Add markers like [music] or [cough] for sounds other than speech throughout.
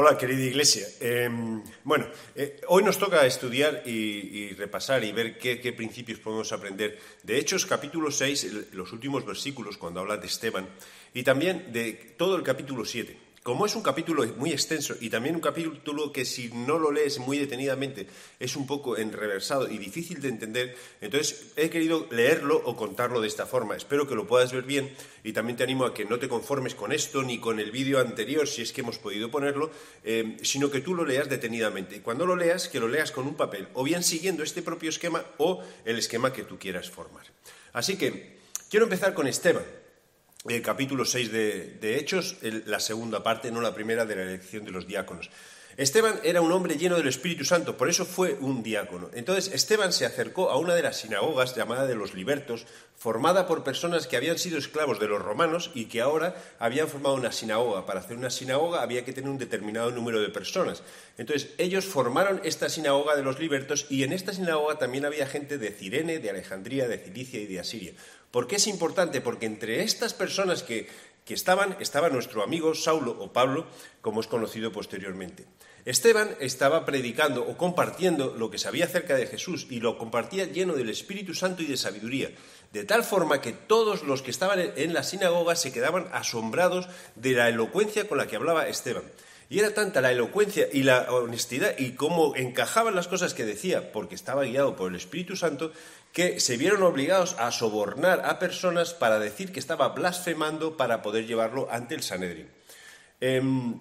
Hola, querida iglesia. Em, bueno, eh, hoy nos toca estudiar y, repasar y ver qué, qué, principios podemos aprender de Hechos capítulo 6, los últimos versículos cuando habla de Esteban, y también de todo el capítulo 7. Como es un capítulo muy extenso y también un capítulo que si no lo lees muy detenidamente es un poco enreversado y difícil de entender, entonces he querido leerlo o contarlo de esta forma. Espero que lo puedas ver bien y también te animo a que no te conformes con esto ni con el vídeo anterior, si es que hemos podido ponerlo, eh, sino que tú lo leas detenidamente. Y cuando lo leas, que lo leas con un papel, o bien siguiendo este propio esquema o el esquema que tú quieras formar. Así que quiero empezar con Esteban el capítulo 6 de, Hechos, la segunda parte, no la primera, de la elección de los diáconos. Esteban era un hombre lleno del Espíritu Santo, por eso fue un diácono. Entonces Esteban se acercó a una de las sinagogas llamada de los libertos, formada por personas que habían sido esclavos de los romanos y que ahora habían formado una sinagoga. Para hacer una sinagoga había que tener un determinado número de personas. Entonces ellos formaron esta sinagoga de los libertos y en esta sinagoga también había gente de Cirene, de Alejandría, de Cilicia y de Asiria. ¿Por qué es importante? Porque entre estas personas que, que estaban estaba nuestro amigo Saulo o Pablo, como es conocido posteriormente. Esteban estaba predicando o compartiendo lo que sabía acerca de Jesús y lo compartía lleno del Espíritu Santo y de sabiduría, de tal forma que todos los que estaban en la sinagoga se quedaban asombrados de la elocuencia con la que hablaba Esteban. Y era tanta la elocuencia y la honestidad y cómo encajaban las cosas que decía, porque estaba guiado por el Espíritu Santo, que se vieron obligados a sobornar a personas para decir que estaba blasfemando para poder llevarlo ante el Sanedrín. Em,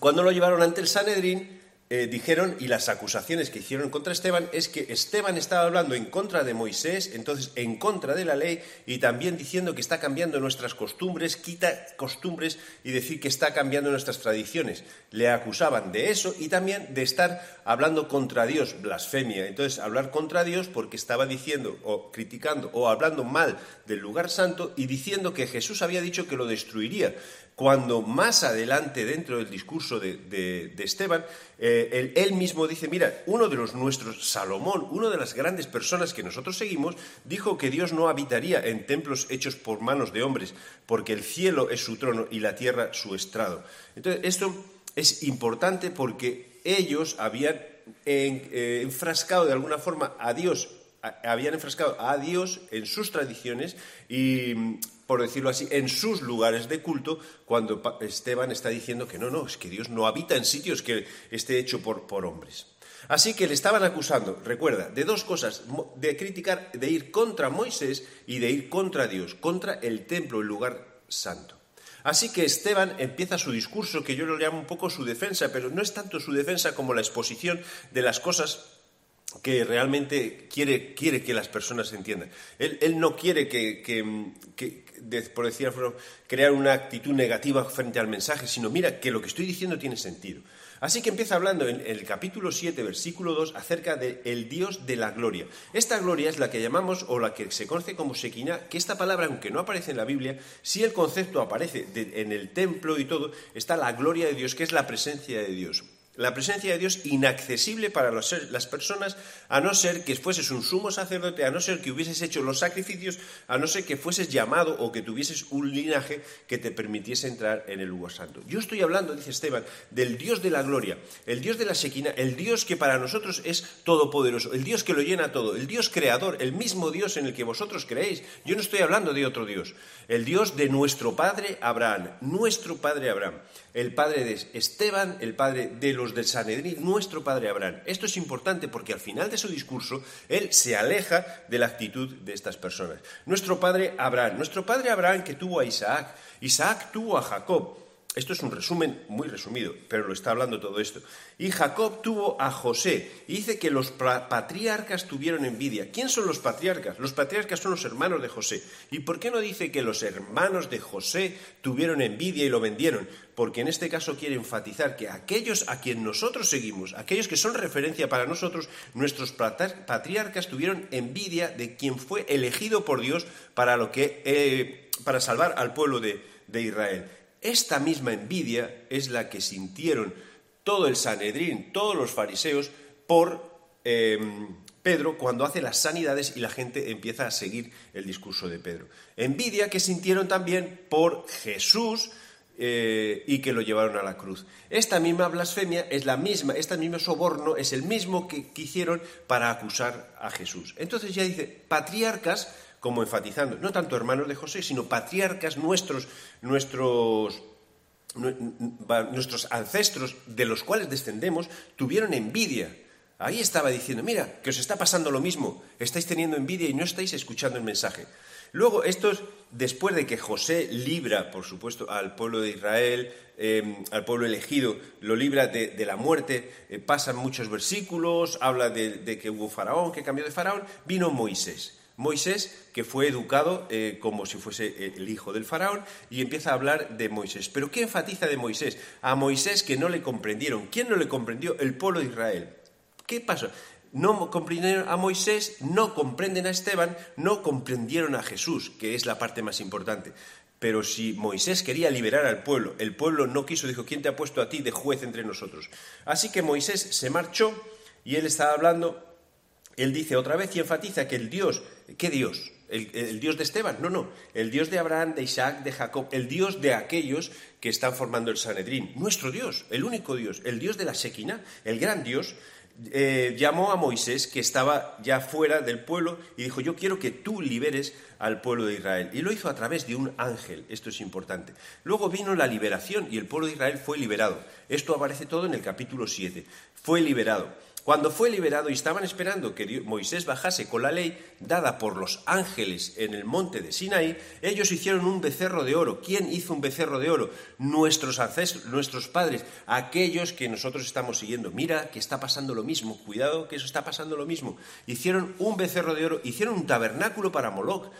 cuando lo llevaron ante el Sanedrín, eh, dijeron, y las acusaciones que hicieron contra Esteban, es que Esteban estaba hablando en contra de Moisés, entonces en contra de la ley, y también diciendo que está cambiando nuestras costumbres, quita costumbres y decir que está cambiando nuestras tradiciones. Le acusaban de eso y también de estar hablando contra Dios, blasfemia. Entonces, hablar contra Dios porque estaba diciendo o criticando o hablando mal del lugar santo y diciendo que Jesús había dicho que lo destruiría cuando más adelante dentro del discurso de, Esteban, eh, él, mismo dice, mira, uno de los nuestros, Salomón, una de las grandes personas que nosotros seguimos, dijo que Dios no habitaría en templos hechos por manos de hombres, porque el cielo es su trono y la tierra su estrado. Entonces, esto es importante porque ellos habían eh, enfrascado de alguna forma a Dios, habían enfrascado a Dios en sus tradiciones y por decirlo así, en sus lugares de culto, cuando Esteban está diciendo que no, no, es que Dios no habita en sitios que esté hecho por, por hombres. Así que le estaban acusando, recuerda, de dos cosas, de criticar, de ir contra Moisés y de ir contra Dios, contra el templo, el lugar santo. Así que Esteban empieza su discurso, que yo lo llamo un poco su defensa, pero no es tanto su defensa como la exposición de las cosas que realmente quiere, quiere que las personas entiendan. Él, no quiere que, por decir crear una actitud negativa frente al mensaje, sino mira que lo que estoy diciendo tiene sentido. Así que empieza hablando en el capítulo 7, versículo 2, acerca del Dios de la gloria. Esta gloria es la que llamamos, o la que se conoce como Shekinah, que esta palabra, aunque no aparece en la Biblia, si el concepto aparece en el templo y todo, está la gloria de Dios, que es la presencia de Dios la presencia de Dios inaccesible para las personas, a no ser que fueses un sumo sacerdote, a no ser que hubieses hecho los sacrificios, a no ser que fueses llamado o que tuvieses un linaje que te permitiese entrar en el lugar santo. Yo estoy hablando, dice Esteban, del Dios de la gloria, el Dios de la sequina, el Dios que para nosotros es todopoderoso, el Dios que lo llena todo, el Dios creador, el mismo Dios en el que vosotros creéis. Yo no estoy hablando de otro Dios, el Dios de nuestro padre Abraham, nuestro padre Abraham, el padre de Esteban, el padre de los del Sanedrín, nuestro padre Abraham. Esto es importante porque al final de su discurso él se aleja de la actitud de estas personas. Nuestro padre Abraham, nuestro padre Abraham que tuvo a Isaac, Isaac tuvo a Jacob. Esto es un resumen muy resumido, pero lo está hablando todo esto. Y Jacob tuvo a José. Y dice que los patriarcas tuvieron envidia. ¿Quién son los patriarcas? Los patriarcas son los hermanos de José. ¿Y por qué no dice que los hermanos de José tuvieron envidia y lo vendieron? Porque en este caso quiere enfatizar que aquellos a quien nosotros seguimos, aquellos que son referencia para nosotros, nuestros patriarcas tuvieron envidia de quien fue elegido por Dios para, lo que, eh, para salvar al pueblo de Israel. Esta misma envidia es la que sintieron todo el Sanedrín, todos los fariseos, por em, Pedro cuando hace las sanidades y la gente empieza a seguir el discurso de Pedro. Envidia que sintieron también por Jesús eh, y que lo llevaron a la cruz. Esta misma blasfemia es la misma, este mismo soborno es el mismo que, que hicieron para acusar a Jesús. Entonces ya dice, patriarcas, como enfatizando, no tanto hermanos de José, sino patriarcas nuestros, nuestros nuestros ancestros de los cuales descendemos tuvieron envidia. Ahí estaba diciendo, mira, que os está pasando lo mismo, estáis teniendo envidia y no estáis escuchando el mensaje. Luego, estos, después de que José libra, por supuesto, al pueblo de Israel, em, al pueblo elegido, lo libra de, la muerte, eh, pasan muchos versículos, habla de, de que hubo faraón, que cambió de faraón, vino Moisés. Moisés, que fue educado eh, como si fuese eh, el hijo del faraón, y empieza a hablar de Moisés. Pero ¿qué enfatiza de Moisés? A Moisés que no le comprendieron. ¿Quién no le comprendió? El pueblo de Israel. ¿Qué pasa? No comprendieron a Moisés, no comprenden a Esteban, no comprendieron a Jesús, que es la parte más importante. Pero si Moisés quería liberar al pueblo, el pueblo no quiso, dijo, ¿quién te ha puesto a ti de juez entre nosotros? Así que Moisés se marchó y él estaba hablando él dice otra vez y enfatiza que el Dios, ¿qué Dios? El, Dios de Esteban, no, no, el Dios de Abraham, de Isaac, de Jacob, el Dios de aquellos que están formando el Sanedrín, nuestro Dios, el único Dios, el Dios de la Sequina, el gran Dios, eh, llamó a Moisés, que estaba ya fuera del pueblo, y dijo, yo quiero que tú liberes al pueblo de Israel. Y lo hizo a través de un ángel, esto es importante. Luego vino la liberación y el pueblo de Israel fue liberado. Esto aparece todo en el capítulo 7. Fue liberado. Cuando fue liberado y estaban esperando que Moisés bajase con la ley dada por los ángeles en el monte de Sinaí, ellos hicieron un becerro de oro. ¿Quién hizo un becerro de oro? Nuestros ancestros, nuestros padres, aquellos que nosotros estamos siguiendo. Mira que está pasando lo mismo, cuidado que eso está pasando lo mismo. Hicieron un becerro de oro, hicieron un tabernáculo para Moloch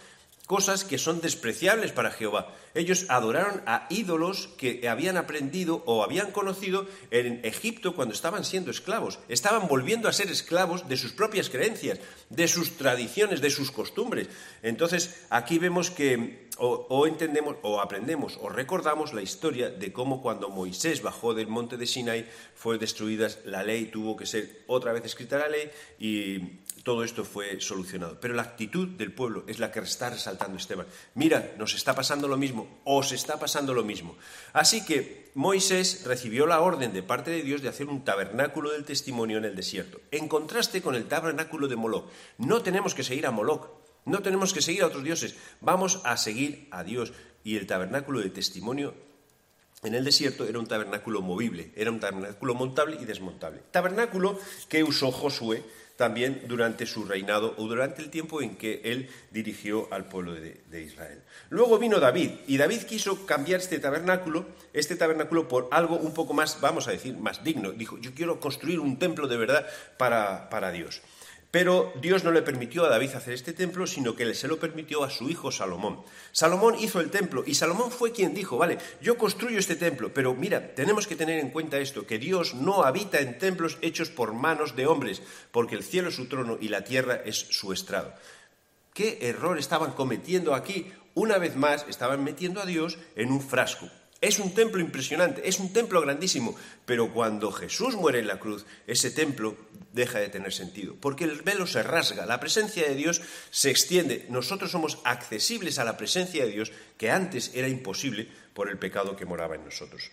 cosas que son despreciables para Jehová. Ellos adoraron a ídolos que habían aprendido o habían conocido en Egipto cuando estaban siendo esclavos. Estaban volviendo a ser esclavos de sus propias creencias, de sus tradiciones, de sus costumbres. Entonces, aquí vemos que o, entendemos o aprendemos o recordamos la historia de cómo cuando Moisés bajó del monte de Sinai fue destruida la ley, tuvo que ser otra vez escrita la ley y todo esto fue solucionado. Pero la actitud del pueblo es la que está resaltando Esteban. Mira, nos está pasando lo mismo, os está pasando lo mismo. Así que Moisés recibió la orden de parte de Dios de hacer un tabernáculo del testimonio en el desierto, en contraste con el tabernáculo de Moloch. No tenemos que seguir a Moloch, no tenemos que seguir a otros dioses, vamos a seguir a Dios. Y el tabernáculo de testimonio en el desierto era un tabernáculo movible, era un tabernáculo montable y desmontable. Tabernáculo que usó Josué también durante su reinado o durante el tiempo en que él dirigió al pueblo de, Israel. Luego vino David y David quiso cambiar este tabernáculo, este tabernáculo por algo un poco más, vamos a decir, más digno. Dijo, yo quiero construir un templo de verdad para, para Dios. Pero Dios no le permitió a David hacer este templo, sino que se lo permitió a su hijo Salomón. Salomón hizo el templo y Salomón fue quien dijo, vale, yo construyo este templo, pero mira, tenemos que tener en cuenta esto, que Dios no habita en templos hechos por manos de hombres, porque el cielo es su trono y la tierra es su estrado. ¿Qué error estaban cometiendo aquí? Una vez más, estaban metiendo a Dios en un frasco. Es un templo impresionante, es un templo grandísimo, pero cuando Jesús muere en la cruz, ese templo deja de tener sentido, porque el velo se rasga, la presencia de Dios se extiende, nosotros somos accesibles a la presencia de Dios que antes era imposible por el pecado que moraba en nosotros.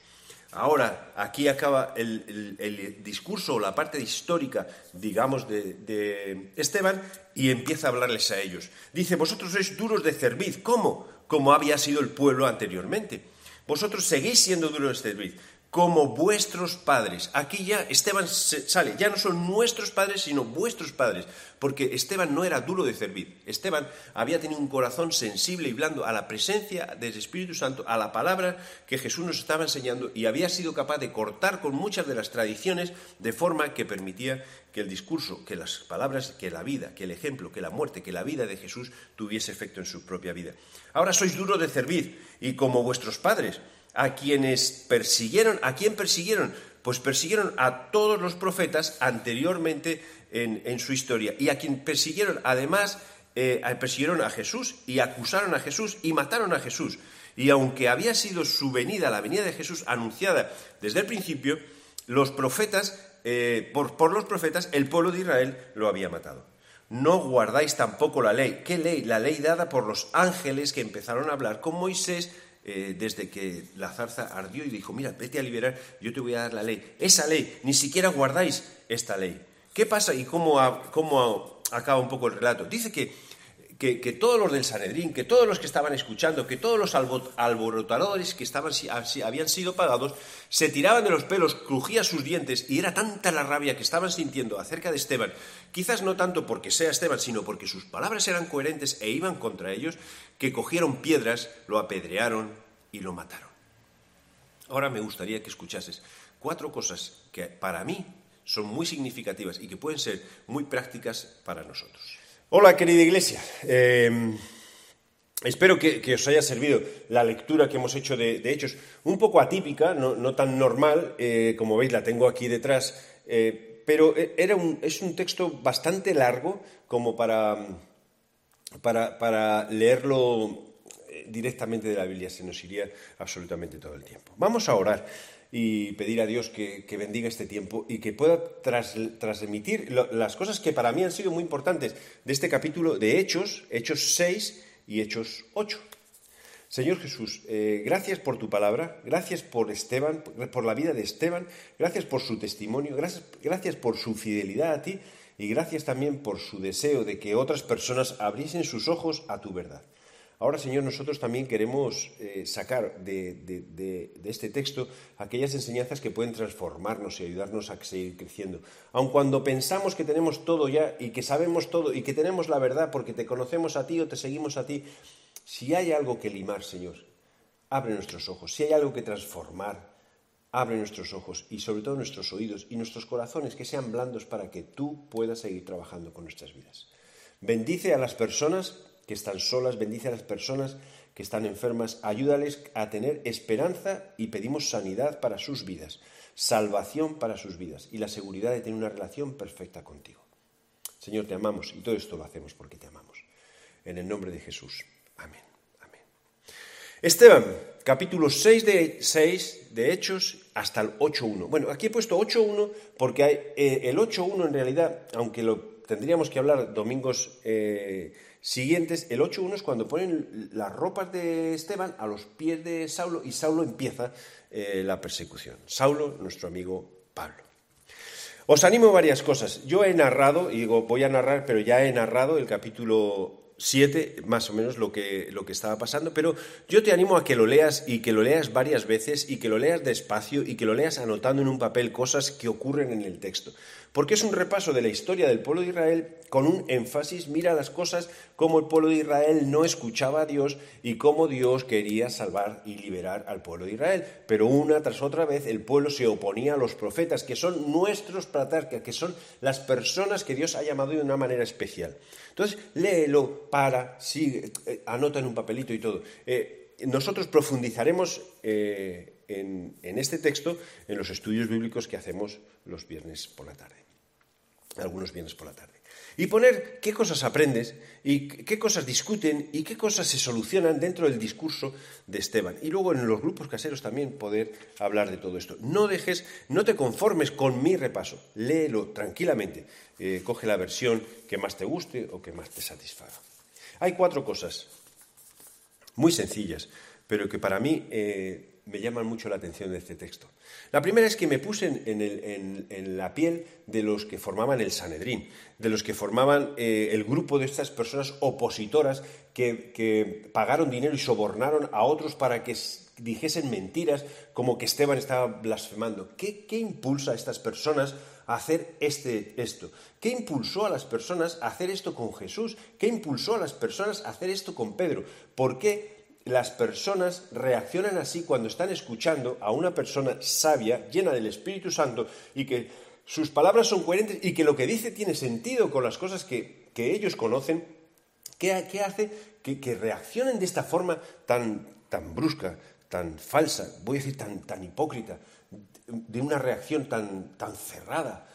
Ahora, aquí acaba el, discurso o la parte histórica, digamos, de, de, Esteban y empieza a hablarles a ellos. Dice, vosotros sois duros de cerviz. ¿Cómo? Como había sido el pueblo anteriormente. Vosotros seguís siendo duros de servir, como vuestros padres. Aquí ya Esteban sale, ya no son nuestros padres, sino vuestros padres, porque Esteban no era duro de servir. Esteban había tenido un corazón sensible y blando a la presencia del Espíritu Santo, a la palabra que Jesús nos estaba enseñando y había sido capaz de cortar con muchas de las tradiciones de forma que permitía que el discurso, que las palabras, que la vida, que el ejemplo, que la muerte, que la vida de Jesús tuviese efecto en su propia vida. Ahora sois duro de servir y como vuestros padres, a quienes persiguieron, ¿a quién persiguieron? Pues persiguieron a todos los profetas anteriormente en, su historia y a quien persiguieron, además, eh, persiguieron a Jesús y acusaron a Jesús y mataron a Jesús. Y aunque había sido su venida, la venida de Jesús anunciada desde el principio, los profetas, eh, por, por los profetas, el pueblo de Israel lo había matado no guardáis tampoco la ley. ¿Qué ley? La ley dada por los ángeles que empezaron a hablar con Moisés eh, desde que la zarza ardió y dijo, mira, vete a liberar, yo te voy a dar la ley. Esa ley, ni siquiera guardáis esta ley. ¿Qué pasa y cómo, cómo acaba un poco el relato? Dice que que, todos los del Sanedrín, que todos los que estaban escuchando, que todos los alborotadores que estaban, habían sido pagados, se tiraban de los pelos, crujían sus dientes y era tanta la rabia que estaban sintiendo acerca de Esteban, quizás no tanto porque sea Esteban, sino porque sus palabras eran coherentes e iban contra ellos, que cogieron piedras, lo apedrearon y lo mataron. Ahora me gustaría que escuchases cuatro cosas que para mí son muy significativas y que pueden ser muy prácticas para nosotros. Hola, querida iglesia. Em, espero que, os haya servido la lectura que hemos hecho de, Hechos, un poco atípica, no, tan normal, eh, como veis la tengo aquí detrás, eh, pero eh, era es un texto bastante largo como para, para, para leerlo directamente de la Biblia, se nos iría absolutamente todo el tiempo. Vamos a orar y pedir a Dios que, bendiga este tiempo y que pueda transmitir las cosas que para mí han sido muy importantes de este capítulo de Hechos, Hechos 6 y Hechos 8. Señor Jesús, eh, gracias por tu palabra, gracias por Esteban, por la vida de Esteban, gracias por su testimonio, gracias, gracias por su fidelidad a ti y gracias también por su deseo de que otras personas abriesen sus ojos a tu verdad. Ahora, Señor, nosotros también queremos eh, sacar de, este texto aquellas enseñanzas que pueden transformarnos y ayudarnos a seguir creciendo. Aun cuando pensamos que tenemos todo ya y que sabemos todo y que tenemos la verdad porque te conocemos a ti o te seguimos a ti, si hay algo que limar, Señor, abre nuestros ojos. Si hay algo que transformar, abre nuestros ojos y sobre todo nuestros oídos y nuestros corazones que sean blandos para que tú puedas seguir trabajando con nuestras vidas. Bendice a las personas que están solas, bendice a las personas que están enfermas, ayúdales a tener esperanza y pedimos sanidad para sus vidas, salvación para sus vidas y la seguridad de tener una relación perfecta contigo. Señor, te amamos y todo esto lo hacemos porque te amamos. En el nombre de Jesús. Amén. Amén. Esteban, capítulo 6 de, 6 de Hechos hasta el 8.1. Bueno, aquí he puesto 8.1 porque hay, eh, el 8.1 en realidad, aunque lo tendríamos que hablar domingos eh, siguientes, el 8.1 es cuando ponen las ropas de Esteban a los pies de Saulo y Saulo empieza eh, la persecución. Saulo, nuestro amigo Pablo. Os animo a varias cosas. Yo he narrado, y digo, voy a narrar, pero ya he narrado el capítulo 7, más o menos lo que, lo que estaba pasando, pero yo te animo a que lo leas y que lo leas varias veces y que lo leas despacio y que lo leas anotando en un papel cosas que ocurren en el texto. Porque es un repaso de la historia del pueblo de Israel con un énfasis, mira las cosas como el pueblo de Israel no escuchaba a Dios y cómo Dios quería salvar y liberar al pueblo de Israel. Pero una tras otra vez el pueblo se oponía a los profetas, que son nuestros patriarcas, que son las personas que Dios ha llamado de una manera especial. Entonces, léelo, para, sigue, eh, anota en un papelito y todo. Eh, nosotros profundizaremos eh, en, este texto en los estudios bíblicos que hacemos los viernes por la tarde, algunos viernes por la tarde y poner qué cosas aprendes y qué cosas discuten y qué cosas se solucionan dentro del discurso de Esteban. Y luego en los grupos caseros también poder hablar de todo esto. No dejes, no te conformes con mi repaso, léelo tranquilamente, coge la versión que más te guste o que más te satisfaga. Hay cuatro cosas muy sencillas, pero que para mí eh, me llaman mucho la atención de este texto. La primera es que me puse en, la piel de los que formaban el Sanedrín, de los que formaban eh, el grupo de estas personas opositoras que, pagaron dinero y sobornaron a otros para que dijesen mentiras como que Esteban estaba blasfemando. ¿Qué, impulsa a estas personas hacer este, esto? ¿Qué impulsó a las personas a hacer esto con Jesús? ¿Qué impulsó a las personas a hacer esto con Pedro? ¿Por qué las personas reaccionan así cuando están escuchando a una persona sabia, llena del Espíritu Santo, y que sus palabras son coherentes y que lo que dice tiene sentido con las cosas que, ellos conocen, ¿qué, hace que, reaccionen de esta forma tan, tan brusca, tan falsa, voy a decir tan, tan hipócrita, de una reacción tan, tan cerrada?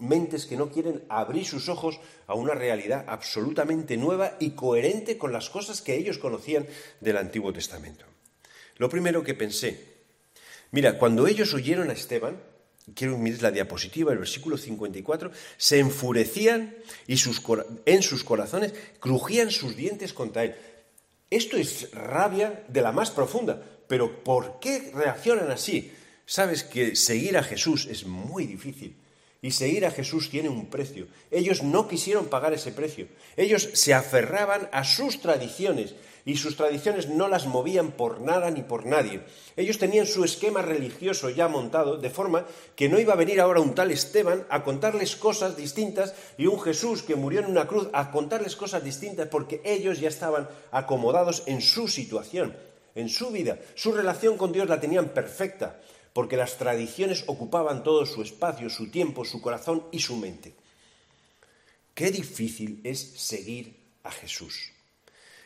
mentes que no quieren abrir sus ojos a una realidad absolutamente nueva y coherente con las cosas que ellos conocían del Antiguo Testamento. Lo primero que pensé, mira, cuando ellos oyeron a Esteban, quiero mirar la diapositiva, el versículo 54, se enfurecían y sus, en sus corazones crujían sus dientes contra él. Esto es rabia de la más profunda. Pero ¿por qué reaccionan así? Sabes que seguir a Jesús es muy difícil. Y seguir a Jesús tiene un precio. Ellos no quisieron pagar ese precio. Ellos se aferraban a sus tradiciones y sus tradiciones no las movían por nada ni por nadie. Ellos tenían su esquema religioso ya montado, de forma que no iba a venir ahora un tal Esteban a contarles cosas distintas y un Jesús que murió en una cruz a contarles cosas distintas porque ellos ya estaban acomodados en su situación, en su vida. Su relación con Dios la tenían perfecta porque las tradiciones ocupaban todo su espacio, su tiempo, su corazón y su mente. Qué difícil es seguir a Jesús.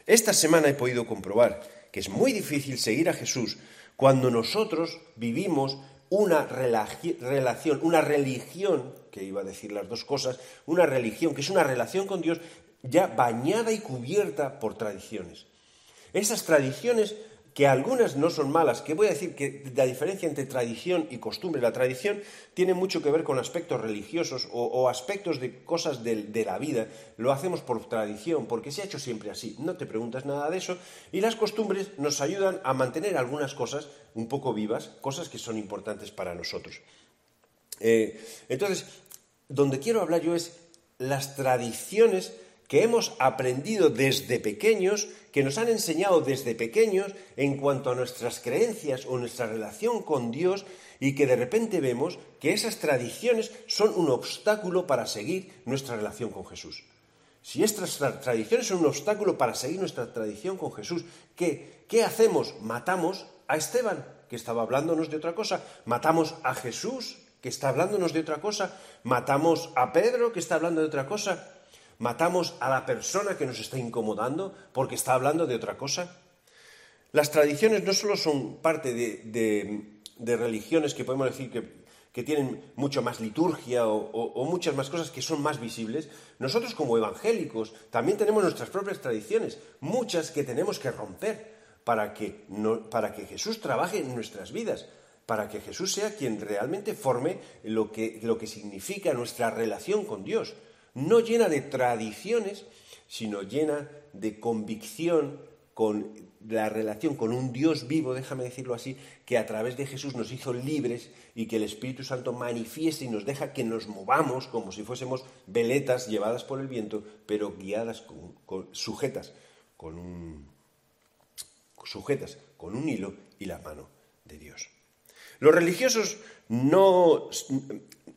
Esta semana he podido comprobar que es muy difícil seguir a Jesús cuando nosotros vivimos una relación, una religión, que iba a decir las dos cosas, una religión que es una relación con Dios ya bañada y cubierta por tradiciones. Esas tradiciones que algunas no son malas, que voy a decir que la diferencia entre tradición y costumbre, la tradición tiene mucho que ver con aspectos religiosos o, aspectos de cosas de, de, la vida, lo hacemos por tradición, porque se ha hecho siempre así, no te preguntas nada de eso, y las costumbres nos ayudan a mantener algunas cosas un poco vivas, cosas que son importantes para nosotros. Eh, entonces, donde quiero hablar yo es las tradiciones que hemos aprendido desde pequeños, que nos han enseñado desde pequeños en cuanto a nuestras creencias o nuestra relación con Dios y que de repente vemos que esas tradiciones son un obstáculo para seguir nuestra relación con Jesús. Si estas tradiciones son un obstáculo para seguir nuestra tradición con Jesús, ¿qué, ¿qué hacemos? Matamos a Esteban, que estaba hablándonos de otra cosa, matamos a Jesús, que está hablándonos de otra cosa, matamos a Pedro, que está hablando de otra cosa, matamos a la persona que nos está incomodando porque está hablando de otra cosa. Las tradiciones no solo son parte de, religiones que podemos decir que, tienen mucho más liturgia o, muchas más cosas que son más visibles, nosotros como evangélicos también tenemos nuestras propias tradiciones, muchas que tenemos que romper para que, para que Jesús trabaje en nuestras vidas, para que Jesús sea quien realmente forme lo que, lo que significa nuestra relación con Dios no llena de tradiciones, sino llena de convicción con la relación con un Dios vivo, déjame decirlo así, que a través de Jesús nos hizo libres y que el Espíritu Santo manifieste y nos deja que nos movamos como si fuésemos veletas llevadas por el viento, pero guiadas, con, sujetas, con un, sujetas con un hilo y la mano de Dios. Los religiosos no,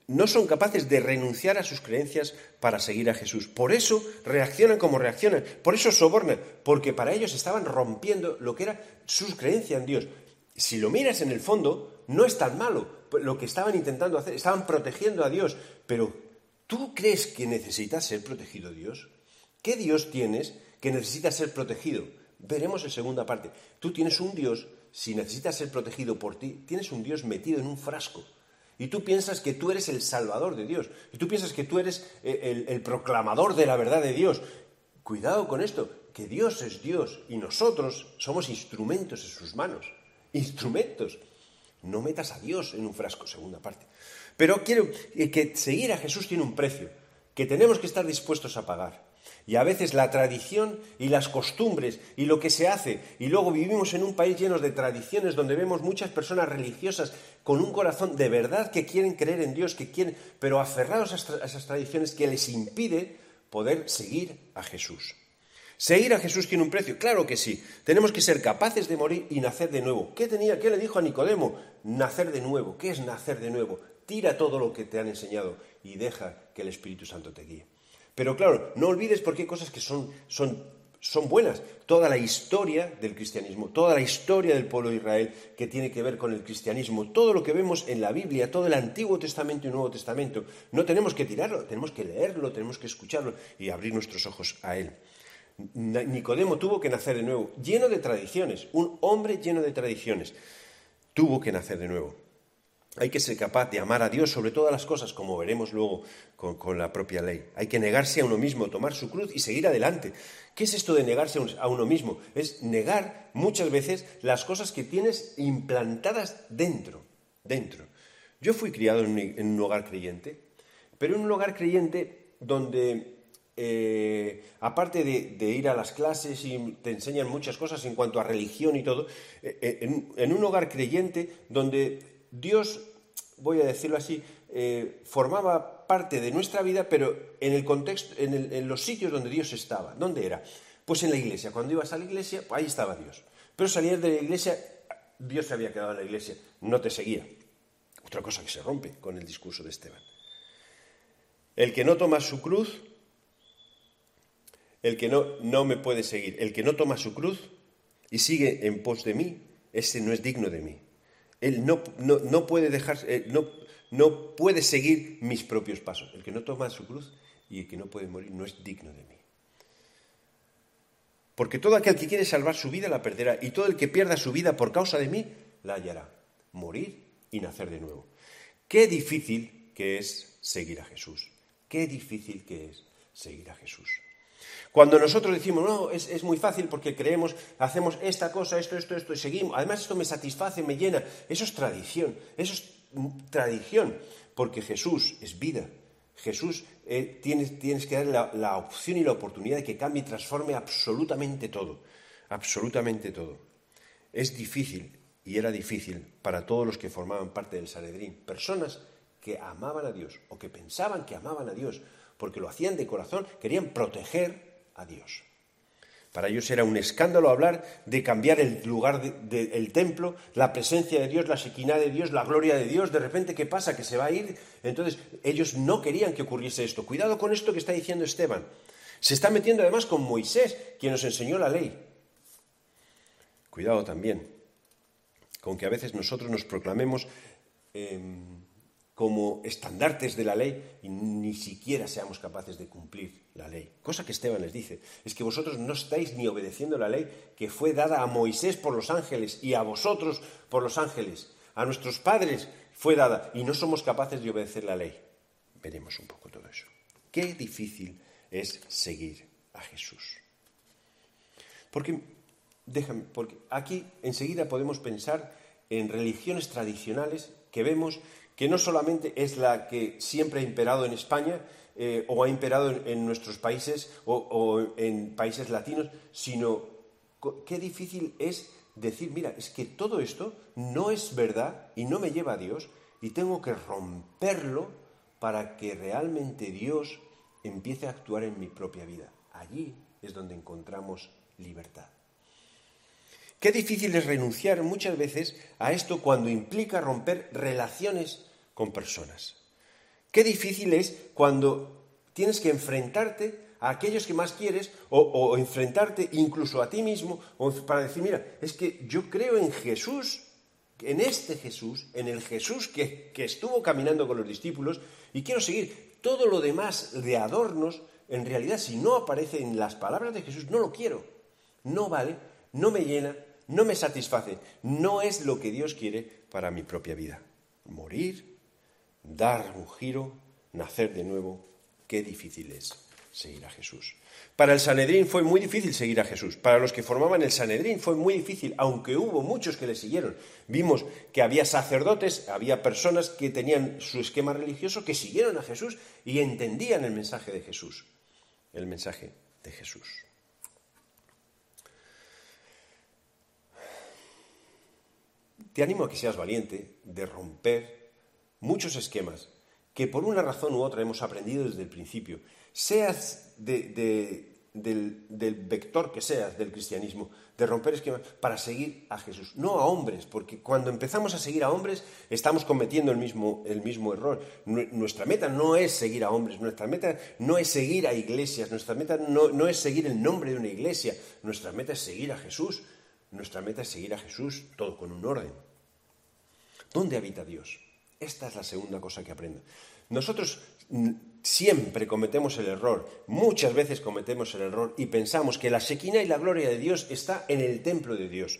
no son capaces de renunciar a sus creencias para seguir a Jesús. Por eso reaccionan como reaccionan, por eso sobornan, porque para ellos estaban rompiendo lo que era sus creencias en Dios. Si lo miras en el fondo, no es tan malo lo que estaban intentando hacer, estaban protegiendo a Dios, pero ¿tú crees que necesitas ser protegido Dios? ¿Qué Dios tienes que necesita ser protegido? Veremos en segunda parte. Tú tienes un Dios, si necesitas ser protegido por ti, tienes un Dios metido en un frasco y tú piensas que tú eres el salvador de Dios. Y tú piensas que tú eres eh, el, proclamador de la verdad de Dios. Cuidado con esto, que Dios es Dios y nosotros somos instrumentos en sus manos. Instrumentos. No metas a Dios en un frasco, segunda parte. Pero quiero eh, que seguir a Jesús tiene un precio, que tenemos que estar dispuestos a pagar. Y a veces la tradición y las costumbres y lo que se hace, y luego vivimos en un país lleno de tradiciones donde vemos muchas personas religiosas con un corazón de verdad que quieren creer en Dios, que quieren, pero aferrados a esas tradiciones que les impide poder seguir a Jesús. ¿Seguir a Jesús tiene un precio? Claro que sí. Tenemos que ser capaces de morir y nacer de nuevo. ¿Qué, tenía, ¿Qué le dijo a Nicodemo? Nacer de nuevo. ¿Qué es nacer de nuevo? Tira todo lo que te han enseñado y deja que el Espíritu Santo te guíe. Pero claro, no olvides por qué hay cosas que son, son, son buenas. Toda la historia del cristianismo, toda la historia del pueblo de Israel que tiene que ver con el cristianismo, todo lo que vemos en la Biblia, todo el Antiguo Testamento y Nuevo Testamento, no tenemos que tirarlo, tenemos que leerlo, tenemos que escucharlo y abrir nuestros ojos a él. Nicodemo tuvo que nacer de nuevo, lleno de tradiciones, un hombre lleno de tradiciones, tuvo que nacer de nuevo. Hay que ser capaz de amar a Dios sobre todas las cosas, como veremos luego con, la propia ley. Hay que negarse a uno mismo, tomar su cruz y seguir adelante. ¿Qué es esto de negarse a uno mismo? Es negar muchas veces las cosas que tienes implantadas dentro. dentro. Yo fui criado en un, hogar creyente, pero en un hogar creyente donde eh, aparte de, ir a las clases y te enseñan muchas cosas en cuanto a religión y todo, eh, eh, en, un hogar creyente donde Dios, voy a decirlo así, formaba parte de nuestra vida, pero en el contexto, en, los sitios donde Dios estaba. ¿Dónde era? Pues en la iglesia. Cuando ibas a la iglesia, ahí estaba Dios. Pero salías de la iglesia, Dios se había quedado en la iglesia, no te seguía. Otra cosa que se rompe con el discurso de Esteban. El que no toma su cruz, el que no, no me puede seguir, el que no toma su cruz y sigue en pos de mí, ese no es digno de mí. Él no, no, puede dejar, eh, no, no puede seguir mis propios pasos. El que no toma su cruz y el que no puede morir no es digno de mí. Porque todo aquel que quiere salvar su vida la perderá, y todo el que pierda su vida por causa de mí la hallará. Morir y nacer de nuevo. Qué difícil que es seguir a Jesús. Qué difícil que es seguir a Jesús. Cuando nosotros decimos, no, es, muy fácil porque creemos, hacemos esta cosa, esto, esto, esto, y seguimos, además esto me satisface, me llena, eso es tradición, eso es tradición, porque Jesús es vida. Jesús eh, tienes, tienes, que darle la, la opción y la oportunidad de que cambie y transforme absolutamente todo, absolutamente todo. Es difícil, y era difícil para todos los que formaban parte del Sanedrín, personas que amaban a Dios o que pensaban que amaban a Dios, porque lo hacían de corazón, querían proteger a Dios. Para ellos era un escándalo hablar de cambiar el lugar del templo, la presencia de Dios, la sequina de Dios, la gloria de Dios. De repente, ¿qué pasa? Que se va a ir. Entonces, ellos no querían que ocurriese esto. Cuidado con esto que está diciendo Esteban. Se está metiendo además con Moisés, quien nos enseñó la ley. Cuidado también con que a veces nosotros nos proclamemos em, como estandartes de la ley y ni siquiera seamos capaces de cumplir la ley. Cosa que Esteban les dice, es que vosotros no estáis ni obedeciendo la ley que fue dada a Moisés por los ángeles y a vosotros por los ángeles. A nuestros padres fue dada y no somos capaces de obedecer la ley. Veremos un poco todo eso. Qué difícil es seguir a Jesús. Porque déjame, porque aquí enseguida podemos pensar en religiones tradicionales que vemos que no solamente es la que siempre ha imperado en España eh, o ha imperado en, nuestros países o, en países latinos, sino qué difícil es decir, mira, es que todo esto no es verdad y no me lleva a Dios y tengo que romperlo para que realmente Dios empiece a actuar en mi propia vida. Allí es donde encontramos libertad. Qué difícil es renunciar muchas veces a esto cuando implica romper relaciones con personas. Qué difícil es cuando tienes que enfrentarte a aquellos que más quieres o, enfrentarte incluso a ti mismo para decir, mira, es que yo creo en Jesús, en este Jesús, en el Jesús que, que estuvo caminando con los discípulos y quiero seguir. Todo lo demás de adornos, en realidad si no aparece en las palabras de Jesús, no lo quiero. No vale, no me llena, no me satisface, no es lo que Dios quiere para mi propia vida. Morir, dar un giro, nacer de nuevo, qué difícil es seguir a Jesús. Para el Sanedrín fue muy difícil seguir a Jesús. Para los que formaban el Sanedrín fue muy difícil, aunque hubo muchos que le siguieron. Vimos que había sacerdotes, había personas que tenían su esquema religioso que siguieron a Jesús y entendían el mensaje de Jesús. El mensaje de Jesús. Te animo a que seas valiente de romper muchos esquemas que por una razón u otra hemos aprendido desde el principio. Seas del, vector que seas del cristianismo, de romper esquemas para seguir a Jesús, no a hombres, porque cuando empezamos a seguir a hombres estamos cometiendo el mismo, el mismo error. Nuestra meta no es seguir a hombres, nuestra meta no es seguir a iglesias, nuestra meta no, no es seguir el nombre de una iglesia, nuestra meta es seguir a Jesús. Nuestra meta es seguir a Jesús, todo con un orden. ¿Dónde habita Dios? Esta es la segunda cosa que aprendo. Nosotros mm, siempre cometemos el error, muchas veces cometemos el error y pensamos que la sequina y la gloria de Dios está en el templo de Dios.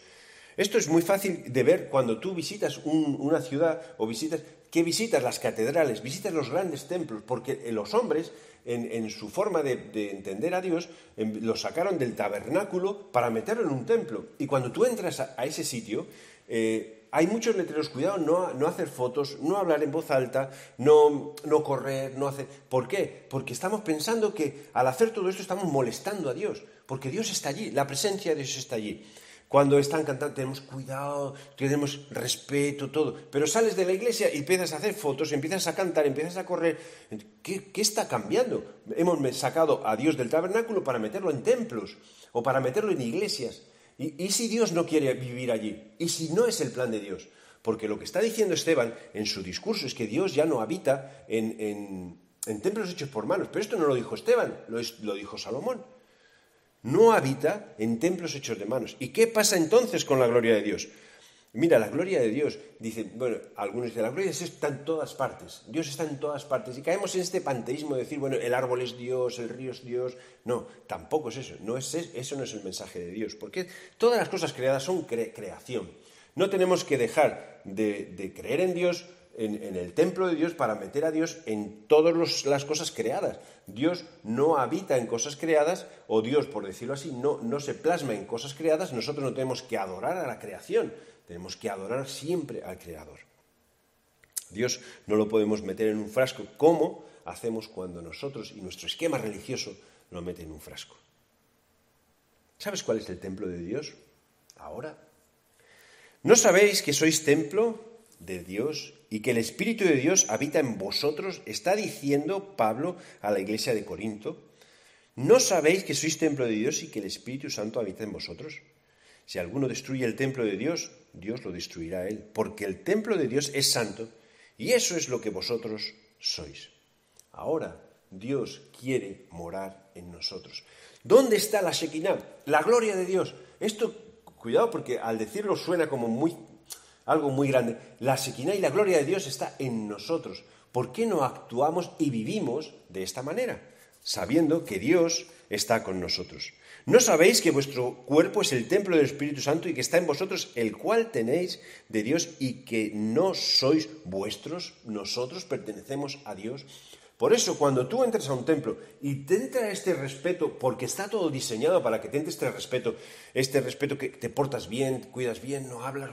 Esto es muy fácil de ver cuando tú visitas una ciudad o visitas, que visitas las catedrales, visitas los grandes templos, porque los hombres, en, su forma de, entender a Dios, em, lo sacaron del tabernáculo para meterlo en un templo. Y cuando tú entras a, ese sitio, eh, hay muchos letreros, cuidado, no, no hacer fotos, no hablar en voz alta, no, no correr, no hacer... ¿Por qué? Porque estamos pensando que al hacer todo esto estamos molestando a Dios, porque Dios está allí, la presencia de Dios está allí. Cuando están cantando tenemos cuidado, tenemos respeto, todo. Pero sales de la iglesia y empiezas a hacer fotos, empiezas a cantar, empiezas a correr. ¿Qué, qué está cambiando? Hemos sacado a Dios del tabernáculo para meterlo en templos o para meterlo en iglesias. ¿Y, si Dios no quiere vivir allí? ¿Y si no es el plan de Dios? Porque lo que está diciendo Esteban en su discurso es que Dios ya no habita en, templos hechos por manos. Pero esto no lo dijo Esteban, lo, lo dijo Salomón. No habita en templos hechos de manos. ¿Y qué pasa entonces con la gloria de Dios? Mira, la gloria de Dios, dicen, bueno, algunos dicen, la gloria de Dios está en todas partes, Dios está en todas partes, y caemos en este panteísmo de decir, bueno, el árbol es Dios, el río es Dios, no, tampoco es eso, no es, eso no es el mensaje de Dios, porque todas las cosas creadas son creación. No tenemos que dejar de, creer en Dios, en, el templo de Dios, para meter a Dios en todas las cosas creadas. Dios no habita en cosas creadas, o Dios, por decirlo así, no, no se plasma en cosas creadas, nosotros no tenemos que adorar a la creación, tenemos que adorar siempre al Creador. Dios no lo podemos meter en un frasco como hacemos cuando nosotros y nuestro esquema religioso lo meten en un frasco. ¿Sabes cuál es el templo de Dios? Ahora. ¿No sabéis que sois templo de Dios y que el Espíritu de Dios habita en vosotros? Está diciendo Pablo a la iglesia de Corinto. ¿No sabéis que sois templo de Dios y que el Espíritu Santo habita en vosotros? Si alguno destruye el templo de Dios, Dios lo destruirá a él, porque el templo de Dios es santo y eso es lo que vosotros sois. Ahora Dios quiere morar en nosotros. ¿Dónde está la Shekinah? La gloria de Dios. Esto, cuidado porque al decirlo suena como muy algo muy grande. La Shekinah y la gloria de Dios está en nosotros. ¿Por qué no actuamos y vivimos de esta manera? Sabiendo que Dios está con nosotros. ¿No sabéis que vuestro cuerpo es el templo del Espíritu Santo y que está en vosotros, el cual tenéis de Dios y que no sois vuestros? Nosotros pertenecemos a Dios. Por eso, cuando tú entres a un templo y te entra este respeto, porque está todo diseñado para que te entre este respeto, este respeto que te portas bien, cuidas bien, no hablas.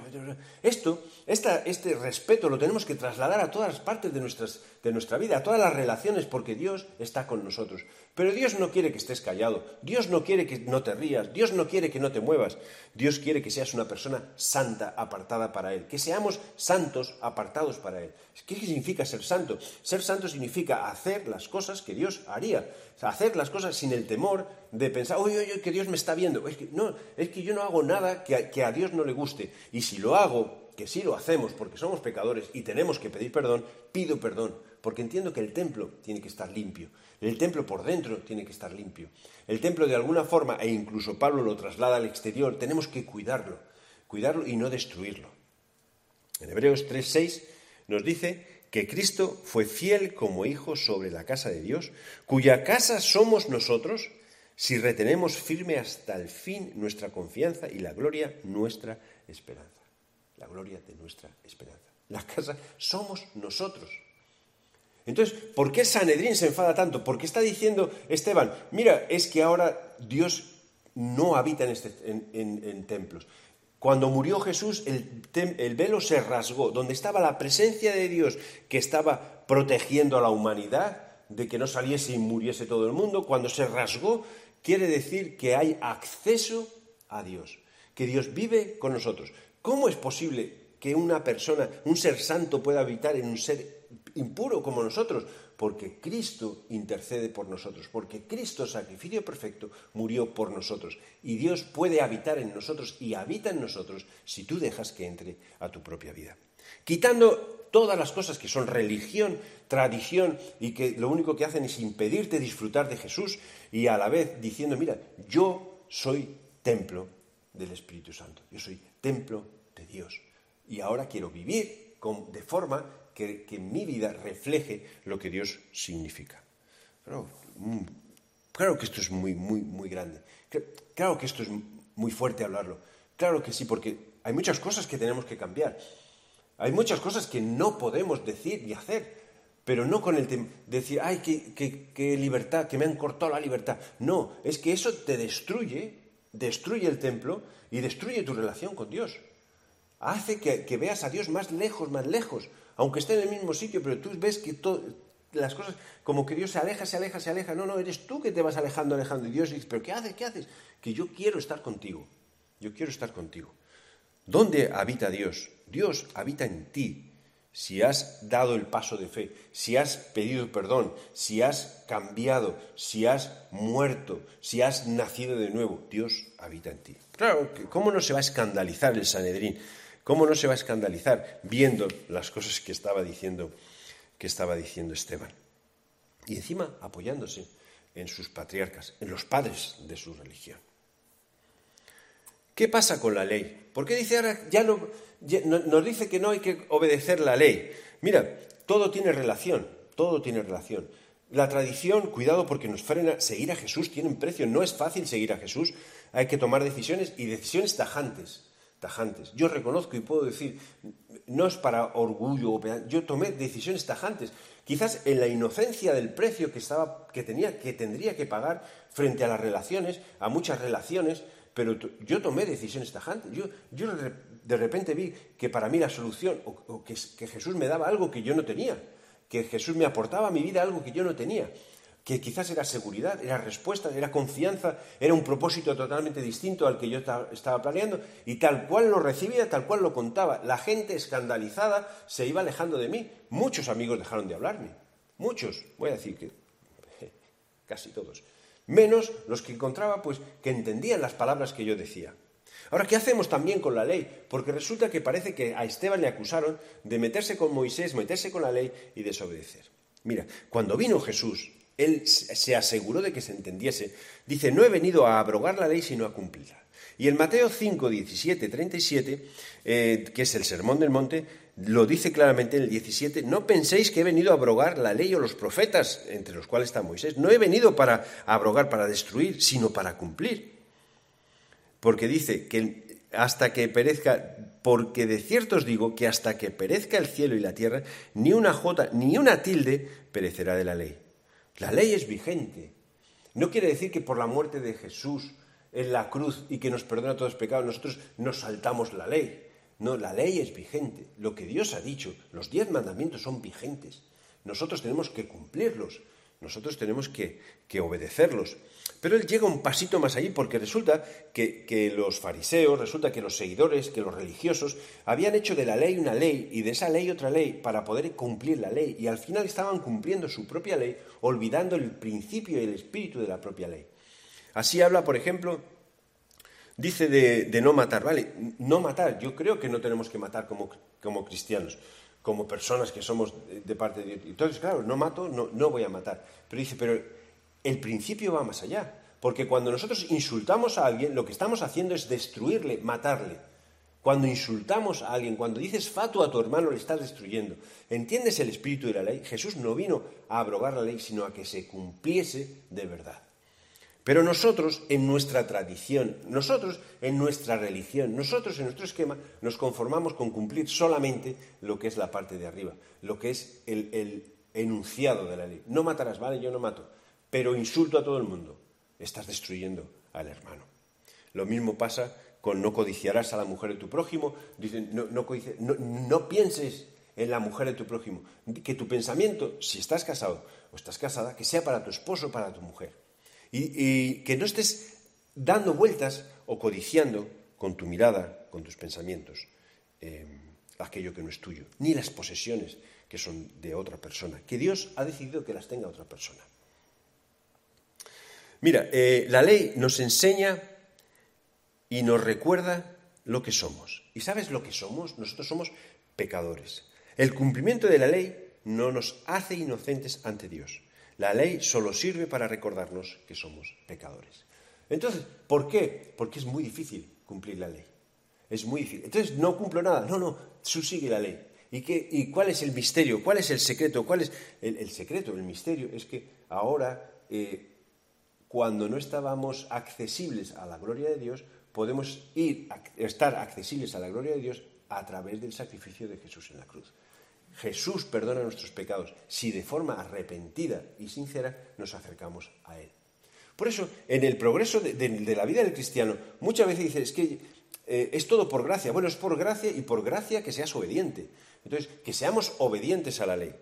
Esto, este respeto lo tenemos que trasladar a todas las partes de, nuestras, de nuestra vida, a todas las relaciones, porque Dios está con nosotros. Pero Dios no quiere que estés callado, Dios no quiere que no te rías, Dios no quiere que no te muevas, Dios quiere que seas una persona santa, apartada para Él, que seamos santos, apartados para Él. ¿Qué significa ser santo? Ser santo significa hacer las cosas que Dios haría. hacer las cosas sin el temor de pensar, oye, oye, que Dios me está viendo. Es que, no, es que yo no hago nada que a, que a Dios no le guste. Y si lo hago, que sí lo hacemos porque somos pecadores y tenemos que pedir perdón, pido perdón, porque entiendo que el templo tiene que estar limpio. El templo por dentro tiene que estar limpio. El templo de alguna forma, e incluso Pablo lo traslada al exterior, tenemos que cuidarlo, cuidarlo y no destruirlo. En Hebreos 3.6 nos dice que Cristo fue fiel como hijo sobre la casa de Dios, cuya casa somos nosotros, si retenemos firme hasta el fin nuestra confianza y la gloria nuestra esperanza. La gloria de nuestra esperanza. La casa somos nosotros. Entonces, ¿por qué Sanedrín se enfada tanto? Porque está diciendo Esteban, mira, es que ahora Dios no habita en, este, en templos. Cuando murió Jesús, el, velo se rasgó, donde estaba la presencia de Dios que estaba protegiendo a la humanidad de que no saliese y muriese todo el mundo, cuando se rasgó, quiere decir que hay acceso a Dios, que Dios vive con nosotros. ¿Cómo es posible que una persona, un ser santo, pueda habitar en un ser impuro como nosotros? porque Cristo intercede por nosotros, porque Cristo, sacrificio perfecto, murió por nosotros. Y Dios puede habitar en nosotros y habita en nosotros si tú dejas que entre a tu propia vida. Quitando todas las cosas que son religión, tradición y que lo único que hacen es impedirte disfrutar de Jesús y a la vez diciendo, mira, yo soy templo del Espíritu Santo, yo soy templo de Dios. Y ahora quiero vivir de forma que, mi vida refleje lo que Dios significa. Mm, claro que esto es muy, muy, muy grande. Claro que esto es muy fuerte hablarlo. Claro que sí, porque hay muchas cosas que tenemos que cambiar. Hay muchas cosas que no podemos decir y hacer, pero no con el de decir, ay, qué, libertad, que me han cortado la libertad. No, es que eso te destruye, destruye el templo y destruye tu relación con Dios. hace que, que veas a Dios más lejos, más lejos, aunque esté en el mismo sitio, pero tú ves que todo, las cosas, como que Dios se aleja, se aleja, se aleja. No, no, eres tú que te vas alejando, alejando. Y Dios dice, pero ¿qué haces? ¿Qué haces? Que yo quiero estar contigo. Yo quiero estar contigo. ¿Dónde habita Dios? Dios habita en ti. Si has dado el paso de fe, si has pedido perdón, si has cambiado, si has muerto, si has nacido de nuevo, Dios habita en ti. Claro, ¿cómo no se va a escandalizar el Sanedrín? ¿Cómo no se va a escandalizar viendo las cosas que estaba diciendo que estaba diciendo Esteban. Y encima apoyándose en sus patriarcas, en los padres de su religión. ¿Qué pasa con la ley? ¿Por qué dice ahora ya no, nos dice que no hay que obedecer la ley? Mira, todo tiene relación, todo tiene relación. La tradición, cuidado porque nos frena, seguir a Jesús tiene un precio, no es fácil seguir a Jesús, hay que tomar decisiones y decisiones tajantes, tajantes. Yo reconozco y puedo decir, no es para orgullo, yo tomé decisiones tajantes, quizás en la inocencia del precio que, estaba, que, tenía, que tendría que pagar frente a las relaciones, a muchas relaciones, pero yo tomé decisiones tajantes. Yo, yo de repente vi que para mí la solución, o, que, que Jesús me daba algo que yo no tenía, que Jesús me aportaba a mi vida algo que yo no tenía que quizás era seguridad, era respuesta, era confianza, era un propósito totalmente distinto al que yo estaba planeando, y tal cual lo recibía, tal cual lo contaba. La gente escandalizada se iba alejando de mí. Muchos amigos dejaron de hablarme. Muchos, voy a decir que [laughs] casi todos. Menos los que encontraba, pues, que entendían las palabras que yo decía. Ahora, ¿qué hacemos también con la ley? Porque resulta que parece que a Esteban le acusaron de meterse con Moisés, meterse con la ley y desobedecer. Mira, cuando vino Jesús, él se aseguró de que se entendiese. Dice, no he venido a abrogar la ley, sino a cumplirla. Y en Mateo 5, 17, 37, que es el Sermón del Monte, lo dice claramente en el 17, no penséis que he venido a abrogar la ley o los profetas, entre los cuales está Moisés. No he venido para abrogar, para destruir, sino para cumplir. Porque dice que hasta que perezca, porque de cierto os digo que hasta que perezca el cielo y la tierra, ni una jota, ni una tilde perecerá de la ley la ley es vigente. No quiere decir que por la muerte de Jesús en la cruz y que nos perdona todos los pecados, nosotros nos saltamos la ley. No, la ley es vigente. Lo que Dios ha dicho, los diez mandamientos son vigentes. Nosotros tenemos que cumplirlos. Nosotros tenemos que, obedecerlos. Pero él llega un pasito más allí porque resulta que, que, los fariseos, resulta que los seguidores, que los religiosos habían hecho de la ley una ley y de esa ley otra ley para poder cumplir la ley. Y al final estaban cumpliendo su propia ley, olvidando el principio y el espíritu de la propia ley. Así habla, por ejemplo, dice de, no matar, ¿vale? No matar, yo creo que no tenemos que matar como, cristianos como personas que somos de parte de Dios. Entonces, claro, no mato, no, no voy a matar. Pero dice, pero el principio va más allá. Porque cuando nosotros insultamos a alguien, lo que estamos haciendo es destruirle, matarle. Cuando insultamos a alguien, cuando dices fato a tu hermano, le estás destruyendo. ¿Entiendes el espíritu de la ley? Jesús no vino a abrogar la ley, sino a que se cumpliese de verdad. Pero nosotros, en nuestra tradición, nosotros, en nuestra religión, nosotros, en nuestro esquema, nos conformamos con cumplir solamente lo que es la parte de arriba, lo que es el, enunciado de la ley. No matarás, vale, yo no mato, pero insulto a todo el mundo. Estás destruyendo al hermano. Lo mismo pasa con no codiciarás a la mujer de tu prójimo. Dicen, no, no pienses en la mujer de tu prójimo. Que tu pensamiento, si estás casado o estás casada, que sea para tu esposo o para tu mujer y, que no estés dando vueltas o codiciando con tu mirada, con tus pensamientos, eh, aquello que no es tuyo, ni las posesiones que son de otra persona, que Dios ha decidido que las tenga otra persona. Mira, eh, la ley nos enseña y nos recuerda lo que somos. ¿Y sabes lo que somos? Nosotros somos pecadores. El cumplimiento de la ley no nos hace inocentes ante Dios. La ley solo sirve para recordarnos que somos pecadores. Entonces, ¿por qué? Porque es muy difícil cumplir la ley. Es muy difícil. Entonces, no cumplo nada. No, no, tú sigue la ley. ¿Y, qué, ¿Y cuál es el misterio? ¿Cuál es el secreto? ¿Cuál es el, secreto? El misterio es que ahora, eh, cuando no estábamos accesibles a la gloria de Dios, podemos ir, estar accesibles a la gloria de Dios a través del sacrificio de Jesús en la cruz. Jesús perdona nuestros pecados si de forma arrepentida y sincera nos acercamos a Él. Por eso, en el progreso de, la vida del cristiano, muchas veces dice, es que eh, es todo por gracia. Bueno, es por gracia y por gracia que seas obediente. Entonces, que seamos obedientes a la ley.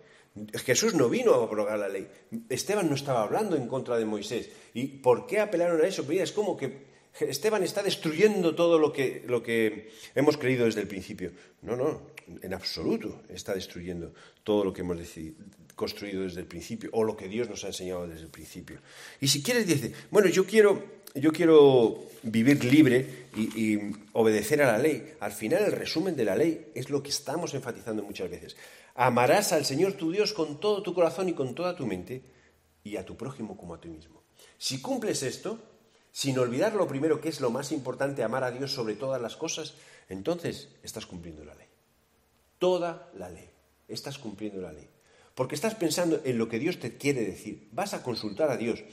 Jesús no vino a abrogar la ley. Esteban no estaba hablando en contra de Moisés. ¿Y por qué apelaron a eso? Es como que Esteban está destruyendo todo lo que, lo que hemos creído desde el principio. No, no, en absoluto está destruyendo todo lo que hemos construido desde el principio o lo que Dios nos ha enseñado desde el principio. Y si quieres, dice, bueno, yo quiero, yo quiero vivir libre y, y obedecer a la ley. Al final, el resumen de la ley es lo que estamos enfatizando muchas veces. Amarás al Señor tu Dios con todo tu corazón y con toda tu mente y a tu prójimo como a ti mismo. Si cumples esto, sin olvidar lo primero que es lo más importante, amar a Dios sobre todas las cosas, entonces estás cumpliendo la ley. Toda la ley. Estás cumpliendo la ley. Porque estás pensando en lo que Dios te quiere decir. Vas a consultar a Dios.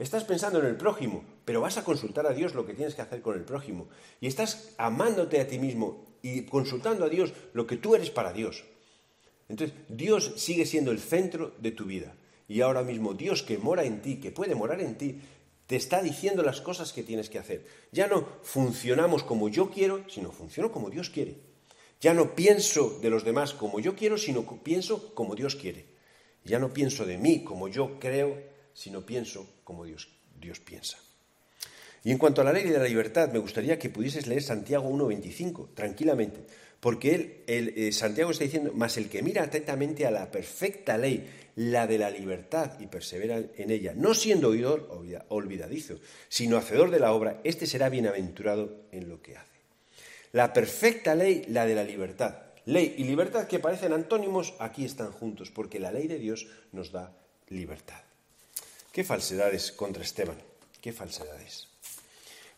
Estás pensando en el prójimo, pero vas a consultar a Dios lo que tienes que hacer con el prójimo. Y estás amándote a ti mismo y consultando a Dios lo que tú eres para Dios. Entonces, Dios sigue siendo el centro de tu vida. Y ahora mismo Dios que mora en ti, que puede morar en ti, te está diciendo las cosas que tienes que hacer. Ya no funcionamos como yo quiero, sino funciono como Dios quiere. Ya no pienso de los demás como yo quiero, sino pienso como Dios quiere. Ya no pienso de mí como yo creo, sino pienso como Dios, Dios piensa. Y en cuanto a la ley de la libertad, me gustaría que pudieses leer Santiago 1.25, tranquilamente, porque eh, Santiago está diciendo, más el que mira atentamente a la perfecta ley, la de la libertad, y persevera en ella, no siendo oidor olvidadizo, sino hacedor de la obra, éste será bienaventurado en lo que hace. La perfecta ley, la de la libertad. Ley y libertad que parecen antónimos, aquí están juntos, porque la ley de Dios nos da libertad. ¿Qué falsedades contra Esteban? ¿Qué falsedades?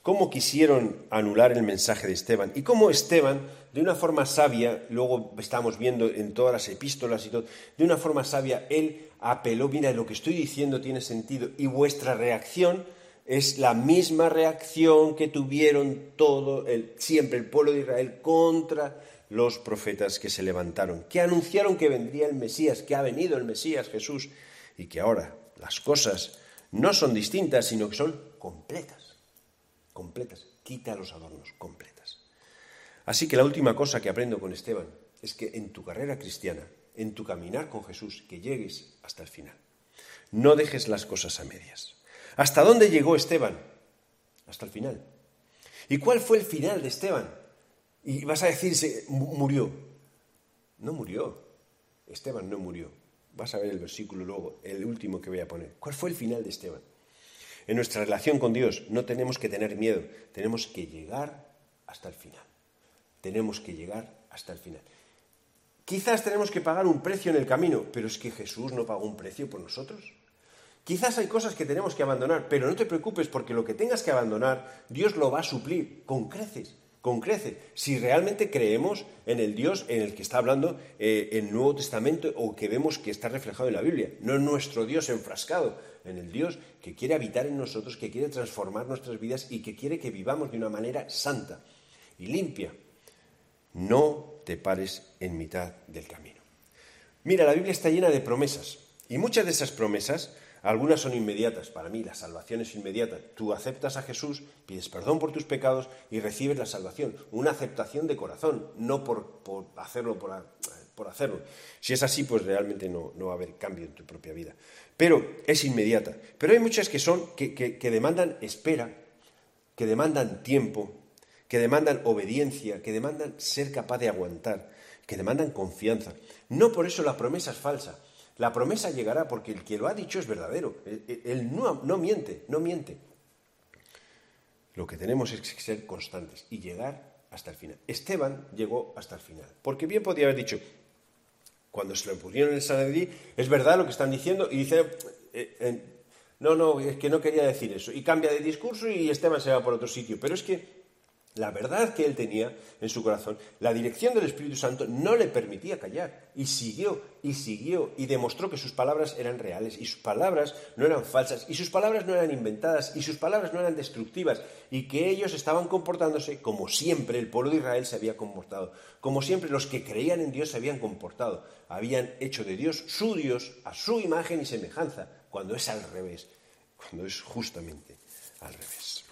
cómo quisieron anular el mensaje de Esteban y cómo Esteban, de una forma sabia, luego estamos viendo en todas las epístolas y todo, de una forma sabia, él apeló, mira, lo que estoy diciendo tiene sentido y vuestra reacción es la misma reacción que tuvieron todo el, siempre el pueblo de Israel contra los profetas que se levantaron, que anunciaron que vendría el Mesías, que ha venido el Mesías Jesús y que ahora las cosas no son distintas, sino que son completas completas. Quita los adornos, completas. Así que la última cosa que aprendo con Esteban es que en tu carrera cristiana, en tu caminar con Jesús, que llegues hasta el final. No dejes las cosas a medias. ¿Hasta dónde llegó Esteban? Hasta el final. ¿Y cuál fue el final de Esteban? Y vas a decirse, murió. No murió. Esteban no murió. Vas a ver el versículo luego, el último que voy a poner. ¿Cuál fue el final de Esteban? En nuestra relación con Dios no tenemos que tener miedo, tenemos que llegar hasta el final. Tenemos que llegar hasta el final. Quizás tenemos que pagar un precio en el camino, pero es que Jesús no pagó un precio por nosotros. Quizás hay cosas que tenemos que abandonar, pero no te preocupes porque lo que tengas que abandonar, Dios lo va a suplir con creces con crece. Si realmente creemos en el Dios en el que está hablando eh, el Nuevo Testamento o que vemos que está reflejado en la Biblia, no en nuestro Dios enfrascado, en el Dios que quiere habitar en nosotros, que quiere transformar nuestras vidas y que quiere que vivamos de una manera santa y limpia. No te pares en mitad del camino. Mira, la Biblia está llena de promesas y muchas de esas promesas algunas son inmediatas. Para mí la salvación es inmediata. Tú aceptas a Jesús, pides perdón por tus pecados y recibes la salvación. Una aceptación de corazón, no por, hacerlo por, hacerlo. Si es así, pues realmente no, va a haber cambio en tu propia vida. Pero es inmediata. Pero hay muchas que son, que, que demandan espera, que demandan tiempo, que demandan obediencia, que demandan ser capaz de aguantar, que demandan confianza. No por eso la promesa es falsa. La promesa llegará porque el que lo ha dicho es verdadero. Él, no, miente, no miente. Lo que tenemos es que ser constantes y llegar hasta el final. Esteban llegó hasta el final. Porque bien podía haber dicho, cuando se lo pusieron en el Sanedrí, es verdad lo que están diciendo, y dice, eh, eh, no, no, es que no quería decir eso. Y cambia de discurso y Esteban se va por otro sitio. Pero es que la verdad que él tenía en su corazón, la dirección del Espíritu Santo no le permitía callar y siguió y siguió y demostró que sus palabras eran reales y sus palabras no eran falsas y sus palabras no eran inventadas y sus palabras no eran destructivas y que ellos estaban comportándose como siempre el pueblo de Israel se había comportado, como siempre los que creían en Dios se habían comportado, habían hecho de Dios su Dios a su imagen y semejanza, cuando es al revés, cuando es justamente al revés.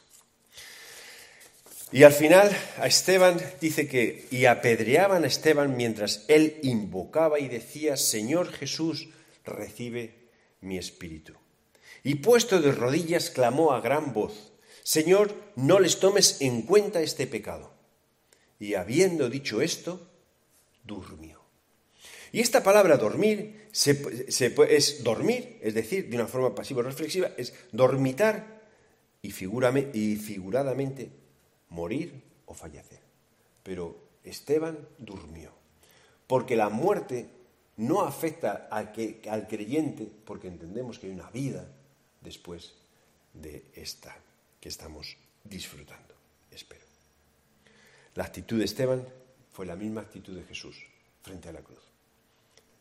Y al final a Esteban dice que y apedreaban a Esteban mientras él invocaba y decía, Señor Jesús, recibe mi espíritu. Y puesto de rodillas clamó a gran voz, Señor, no les tomes en cuenta este pecado. Y habiendo dicho esto, durmió. Y esta palabra dormir es dormir, es decir, de una forma pasivo-reflexiva, es dormitar y, y figuradamente morir o fallecer. Pero Esteban durmió, porque la muerte no afecta al, que, al creyente, porque entendemos que hay una vida después de esta que estamos disfrutando, espero. La actitud de Esteban fue la misma actitud de Jesús frente a la cruz.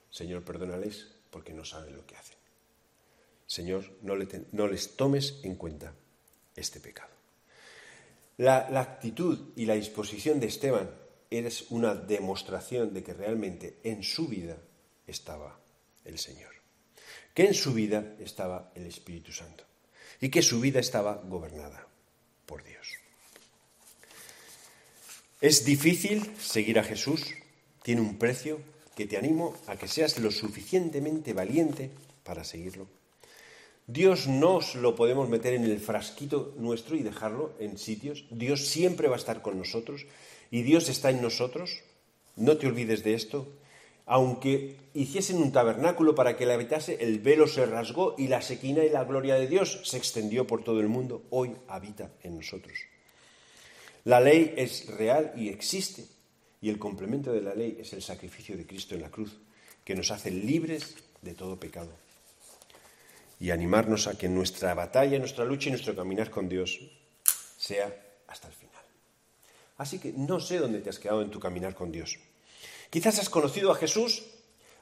Señor, perdónales porque no saben lo que hacen. Señor, no, no les tomes en cuenta este pecado. La, actitud y la disposición de Esteban es una demostración de que realmente en su vida estaba el Señor, que en su vida estaba el Espíritu Santo y que su vida estaba gobernada por Dios. Es difícil seguir a Jesús, tiene un precio que te animo a que seas lo suficientemente valiente para seguirlo Dios no lo podemos meter en el frasquito nuestro y dejarlo en sitios. Dios siempre va a estar con nosotros y Dios está en nosotros. No te olvides de esto. Aunque hiciesen un tabernáculo para que le habitase, el velo se rasgó y la sequina y la gloria de Dios se extendió por todo el mundo. Hoy habita en nosotros. La ley es real y existe, y el complemento de la ley es el sacrificio de Cristo en la cruz, que nos hace libres de todo pecado y animarnos a que nuestra batalla, nuestra lucha y nuestro caminar con Dios sea hasta el final. Así que no sé dónde te has quedado en tu caminar con Dios. Quizás has conocido a Jesús,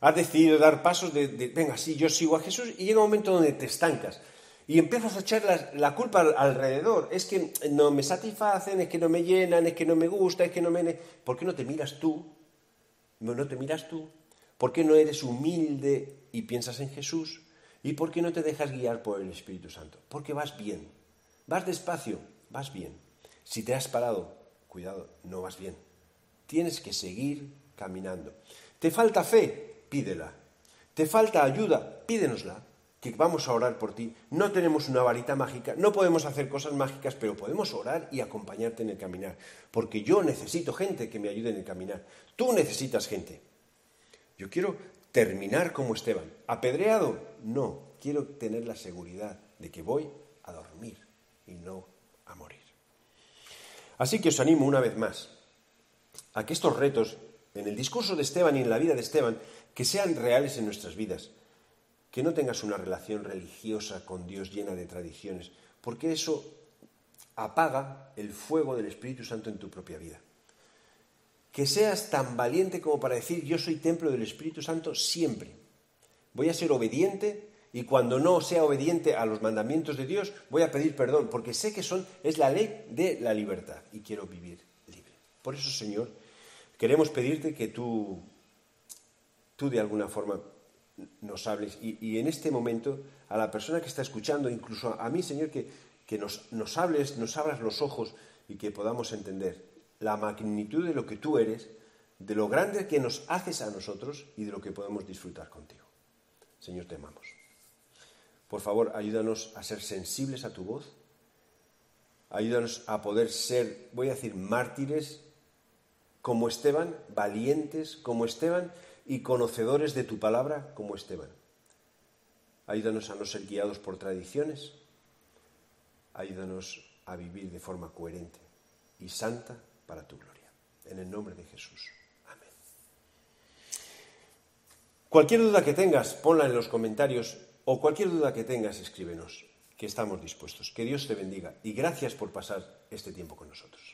has decidido dar pasos de, venga, sí, yo sigo a Jesús y llega un momento donde te estancas y empiezas a echar la, culpa alrededor. Es que no me satisfacen, es que no me llenan, es que no me gusta, es que no me... ¿Por qué no te miras tú? No, no te miras tú. ¿Por qué no eres humilde y piensas en Jesús? ¿Y por qué no te dejas guiar por el Espíritu Santo? Porque vas bien. Vas despacio, vas bien. Si te has parado, cuidado, no vas bien. Tienes que seguir caminando. ¿Te falta fe? Pídela. ¿Te falta ayuda? Pídenosla, que vamos a orar por ti. No tenemos una varita mágica, no podemos hacer cosas mágicas, pero podemos orar y acompañarte en el caminar. Porque yo necesito gente que me ayude en el caminar. Tú necesitas gente. Yo quiero terminar como Esteban. ¿Apedreado? No, quiero tener la seguridad de que voy a dormir y no a morir. Así que os animo una vez más a que estos retos, en el discurso de Esteban y en la vida de Esteban, que sean reales en nuestras vidas. Que no tengas una relación religiosa con Dios llena de tradiciones, porque eso apaga el fuego del Espíritu Santo en tu propia vida que seas tan valiente como para decir yo soy templo del Espíritu Santo siempre. Voy a ser obediente y cuando no sea obediente a los mandamientos de Dios voy a pedir perdón porque sé que son es la ley de la libertad y quiero vivir libre. Por eso, Señor, queremos pedirte que tú tú de alguna forma nos hables y, en este momento a la persona que está escuchando, incluso a, mí, Señor, que, que nos, nos hables, nos abras los ojos y que podamos entender la magnitud de lo que tú eres, de lo grande que nos haces a nosotros y de lo que podemos disfrutar contigo. Señor, te amamos. Por favor, ayúdanos a ser sensibles a tu voz. Ayúdanos a poder ser, voy a decir, mártires como Esteban, valientes como Esteban y conocedores de tu palabra como Esteban. Ayúdanos a no ser guiados por tradiciones. Ayúdanos a vivir de forma coherente y santa para tu gloria. En el nombre de Jesús. Amén. Cualquier duda que tengas, ponla en los comentarios o cualquier duda que tengas, escríbenos, que estamos dispuestos. Que Dios te bendiga y gracias por pasar este tiempo con nosotros.